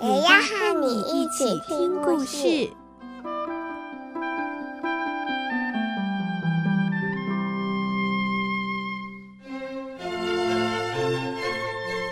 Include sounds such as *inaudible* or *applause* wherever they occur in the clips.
也要和你一起听故事。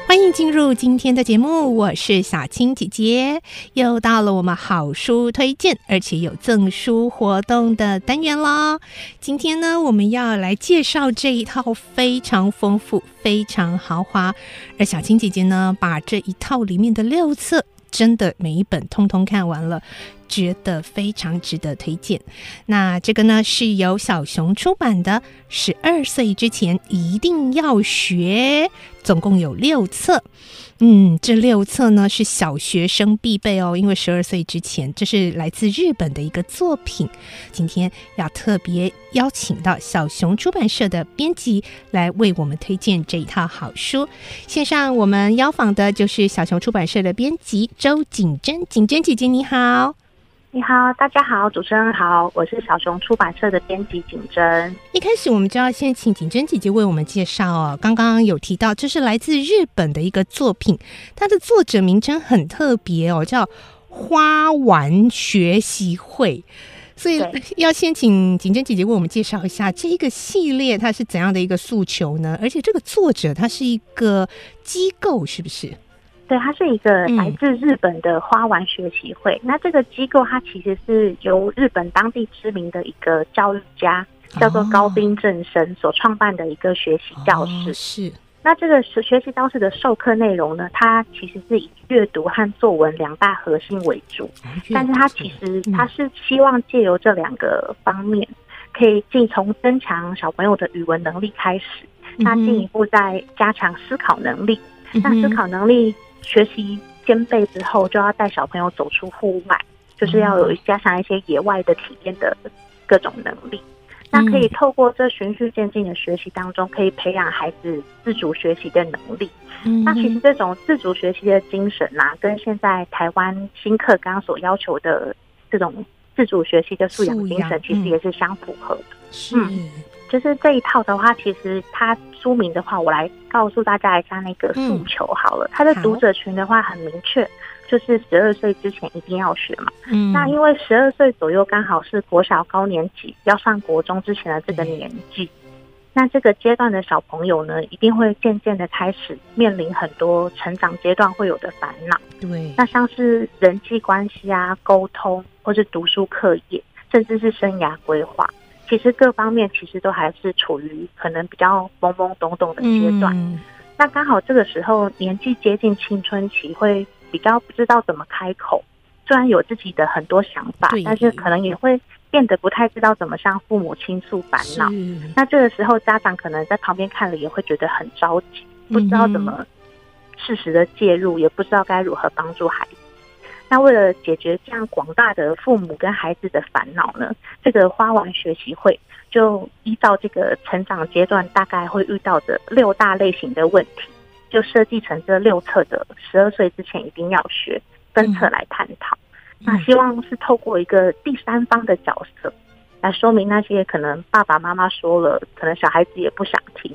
欢迎进入今天的节目，我是小青姐姐，又到了我们好书推荐，而且有赠书活动的单元喽。今天呢，我们要来介绍这一套非常丰富、非常豪华，而小青姐姐呢，把这一套里面的六册，真的每一本通通看完了。觉得非常值得推荐。那这个呢，是由小熊出版的《十二岁之前一定要学》，总共有六册。嗯，这六册呢是小学生必备哦，因为十二岁之前，这是来自日本的一个作品。今天要特别邀请到小熊出版社的编辑来为我们推荐这一套好书。线上我们邀访的就是小熊出版社的编辑周景珍，景珍姐姐你好。你好，大家好，主持人好，我是小熊出版社的编辑景珍。一开始我们就要先请景珍姐姐为我们介绍哦。刚刚有提到，这是来自日本的一个作品，它的作者名称很特别哦，叫花丸学习会。所以 *laughs* 要先请景珍姐姐为我们介绍一下这一个系列它是怎样的一个诉求呢？而且这个作者他是一个机构，是不是？对，它是一个来自日本的花丸学习会。嗯、那这个机构，它其实是由日本当地知名的一个教育家，叫做高滨正生所创办的一个学习教室。哦、是。那这个学学习教室的授课内容呢，它其实是以阅读和作文两大核心为主，但是它其实它是希望借由这两个方面，可以进从增强小朋友的语文能力开始，那进一步再加强思考能力。那思考能力。学习兼备之后，就要带小朋友走出户外，就是要有加上一些野外的体验的各种能力。那可以透过这循序渐进的学习当中，可以培养孩子自主学习的能力。那其实这种自主学习的精神呐、啊，跟现在台湾新课纲所要求的这种自主学习的素养精神，其实也是相符合的。是。就是这一套的话，其实它书名的话，我来告诉大家一下那个诉求好了。它的读者群的话很明确，就是十二岁之前一定要学嘛。嗯。那因为十二岁左右刚好是国小高年级要上国中之前的这个年纪，那这个阶段的小朋友呢，一定会渐渐的开始面临很多成长阶段会有的烦恼。对。那像是人际关系啊、沟通，或是读书课业，甚至是生涯规划。其实各方面其实都还是处于可能比较懵懵懂懂的阶段，嗯、那刚好这个时候年纪接近青春期，会比较不知道怎么开口。虽然有自己的很多想法，但是可能也会变得不太知道怎么向父母倾诉烦恼。那这个时候家长可能在旁边看了也会觉得很着急，不知道怎么适时的介入，也不知道该如何帮助孩子。那为了解决这样广大的父母跟孩子的烦恼呢，这个花王学习会就依照这个成长阶段大概会遇到的六大类型的问题，就设计成这六册的十二岁之前一定要学分册来探讨。那希望是透过一个第三方的角色来说明那些可能爸爸妈妈说了，可能小孩子也不想听，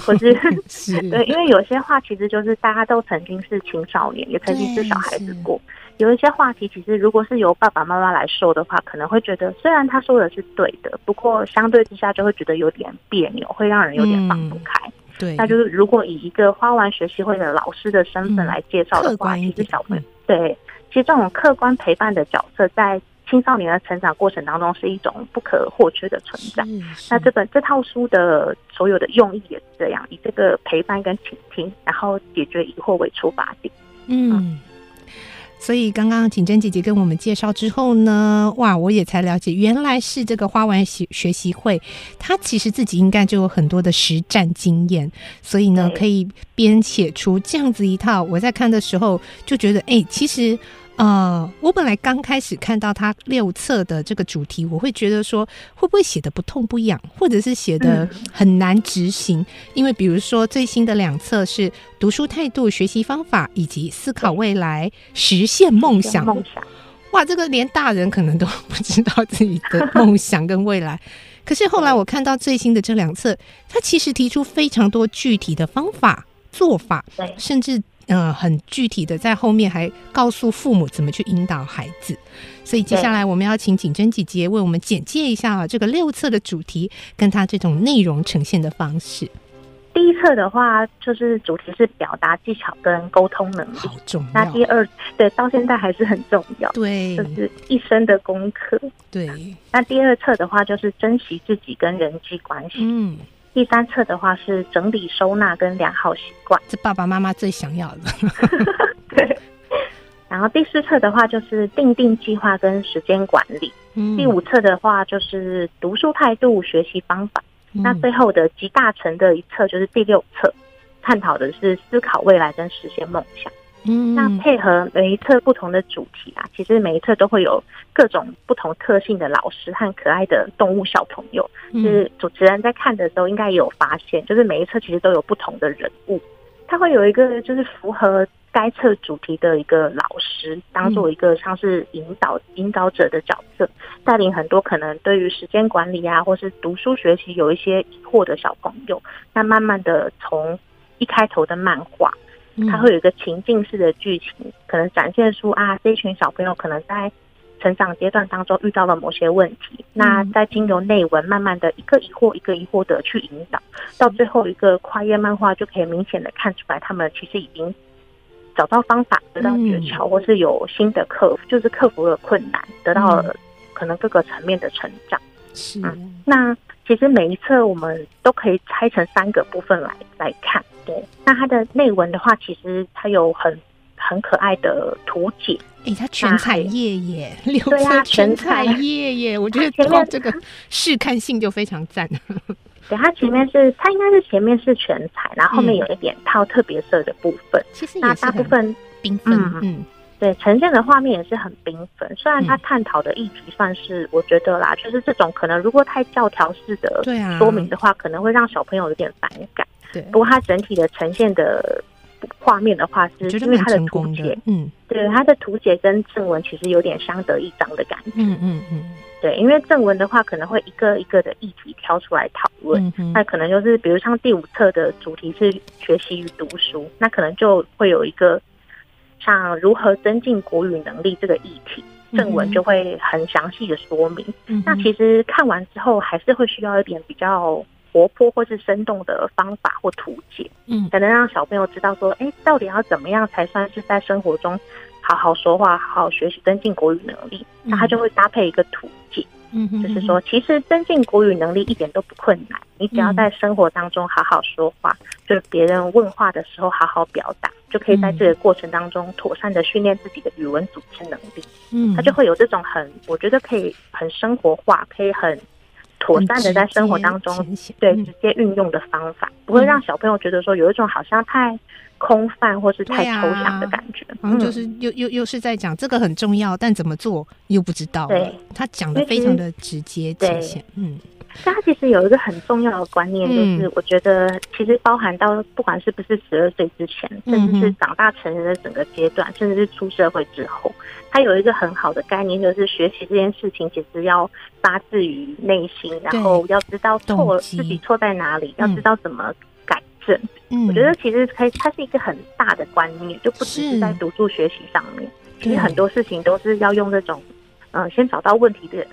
或是 *laughs* *laughs* 对，因为有些话其实就是大家都曾经是青少年，也曾经是小孩子过。有一些话题，其实如果是由爸爸妈妈来说的话，可能会觉得虽然他说的是对的，不过相对之下就会觉得有点别扭，会让人有点放不开。嗯、对，那就是如果以一个花完学习会的老师的身份来介绍的话，其实小朋友对，其实这种客观陪伴的角色，在青少年的成长过程当中是一种不可或缺的存在。那这本这套书的所有的用意也是这样，以这个陪伴跟倾听，然后解决疑惑为出发点。嗯。嗯所以刚刚景珍姐姐跟我们介绍之后呢，哇，我也才了解，原来是这个花丸学学习会，他其实自己应该就有很多的实战经验，所以呢，可以编写出这样子一套。我在看的时候就觉得，哎，其实呃，我本来刚开始看到他六册的这个主题，我会觉得说会不会写的不痛不痒，或者是写的很难执行？嗯、因为比如说最新的两册是读书态度、学习方法以及思考未来、实现梦想。梦想，哇，这个连大人可能都不知道自己的梦想跟未来。*laughs* 可是后来我看到最新的这两册，他其实提出非常多具体的方法做法，甚至。嗯、呃，很具体的，在后面还告诉父母怎么去引导孩子。所以接下来我们要请景珍姐姐为我们简介一下啊，这个六册的主题跟它这种内容呈现的方式。第一册的话，就是主题是表达技巧跟沟通能力，好重要。那第二，对，到现在还是很重要，对，就是一生的功课。对，那第二册的话，就是珍惜自己跟人际关系。嗯。第三册的话是整理收纳跟良好习惯，这爸爸妈妈最想要的。*laughs* 对。然后第四册的话就是定定计划跟时间管理。嗯。第五册的话就是读书态度、学习方法。嗯。那最后的集大成的一册就是第六册，探讨的是思考未来跟实现梦想。嗯，那配合每一册不同的主题啊，其实每一册都会有各种不同特性的老师和可爱的动物小朋友。就是主持人在看的时候，应该也有发现，就是每一册其实都有不同的人物，他会有一个就是符合该册主题的一个老师，当做一个像是引导引导者的角色，带领很多可能对于时间管理啊，或是读书学习有一些疑惑的小朋友，那慢慢的从一开头的漫画。它会有一个情境式的剧情，可能展现出啊，这一群小朋友可能在成长阶段当中遇到了某些问题。那在经由内文，慢慢的一个疑惑一个疑惑的去引导，到最后一个跨页漫画，就可以明显的看出来，他们其实已经找到方法，得到诀窍，或是有新的克服，就是克服了困难，得到了可能各个层面的成长。是，那其实每一册我们都可以拆成三个部分来来看。对，那它的内文的话，其实它有很很可爱的图解。哎、欸，它全彩页耶，六册全彩页耶，我觉得前面这个试看性就非常赞。*laughs* 对，它前面是它应该是前面是全彩，然后后面有一点套特别色的部分。其实那大部分缤纷，嗯。嗯对，呈现的画面也是很缤纷。虽然他探讨的议题算是，我觉得啦，就是这种可能如果太教条式的说明的话，可能会让小朋友有点反感。对，不过它整体的呈现的画面的话，是因为它的图解，嗯，对，它的图解跟正文其实有点相得益彰的感觉。嗯嗯嗯，对，因为正文的话可能会一个一个的议题挑出来讨论，那可能就是比如像第五册的主题是学习与读书，那可能就会有一个。像如何增进国语能力这个议题，正文就会很详细的说明。嗯、那其实看完之后，还是会需要一点比较活泼或是生动的方法或图解，嗯，才能让小朋友知道说，哎、欸，到底要怎么样才算是在生活中好好说话、好好学习、增进国语能力？那他就会搭配一个图解，嗯，就是说，其实增进国语能力一点都不困难，你只要在生活当中好好说话，就是别人问话的时候好好表达。就可以在这个过程当中妥善的训练自己的语文组织能力，嗯，他就会有这种很，我觉得可以很生活化，可以很妥善的在生活当中，对，直接运用的方法，不会让小朋友觉得说有一种好像太空泛或是太抽象的感觉，嗯，就是又又又是在讲这个很重要，但怎么做又不知道，对，他讲的非常的直接浅显，嗯。但它其实有一个很重要的观念，就是我觉得其实包含到不管是不是十二岁之前，甚至是长大成人的整个阶段，甚至是出社会之后，他有一个很好的概念，就是学习这件事情其实要发自于内心，然后要知道错自己错在哪里，要知道怎么改正。我觉得其实可以，它是一个很大的观念，就不只是在读书学习上面，其实很多事情都是要用这种，嗯，先找到问题的。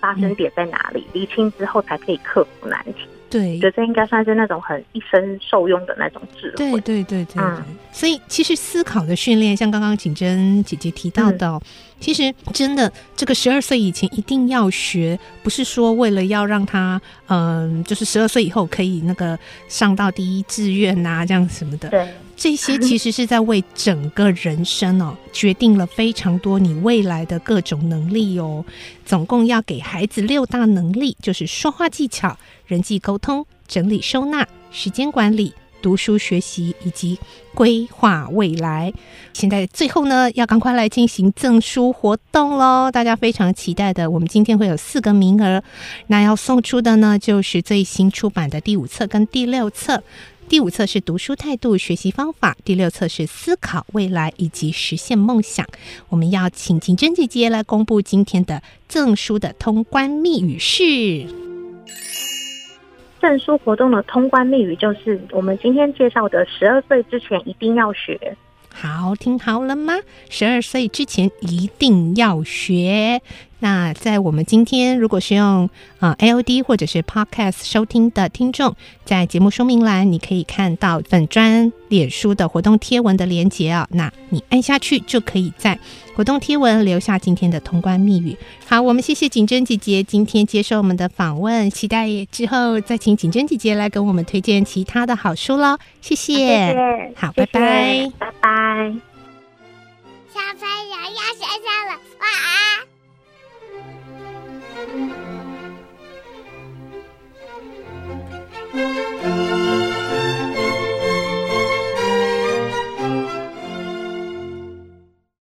发生点在哪里？厘清之后才可以克服难题。对，我觉得这应该算是那种很一生受用的那种智慧。对对对对，嗯，所以其实思考的训练，像刚刚景珍姐姐提到的，嗯，其实真的这个十二岁以前一定要学，不是说为了要让他，嗯，就是十二岁以后可以那个上到第一志愿呐，这样什么的。对。这些其实是在为整个人生哦，决定了非常多你未来的各种能力哦。总共要给孩子六大能力，就是说话技巧、人际沟通、整理收纳、时间管理、读书学习以及规划未来。现在最后呢，要赶快来进行赠书活动喽！大家非常期待的，我们今天会有四个名额，那要送出的呢，就是最新出版的第五册跟第六册。第五册是读书态度、学习方法，第六册是思考未来以及实现梦想。我们要请景珍姐姐来公布今天的赠书的通关密语是：证书活动的通关密语就是我们今天介绍的“十二岁之前一定要学”。好，听好了吗？十二岁之前一定要学。那在我们今天，如果是用啊 AOD 或者是 Podcast 收听的听众，在节目说明栏你可以看到粉专脸书的活动贴文的连接啊，那你按下去就可以在活动贴文留下今天的通关密语。好，我们谢谢景珍姐姐今天接受我们的访问，期待之后再请景珍姐姐来跟我们推荐其他的好书喽。谢谢，谢谢好，谢谢拜拜，拜拜。小朋友要睡觉了，晚安。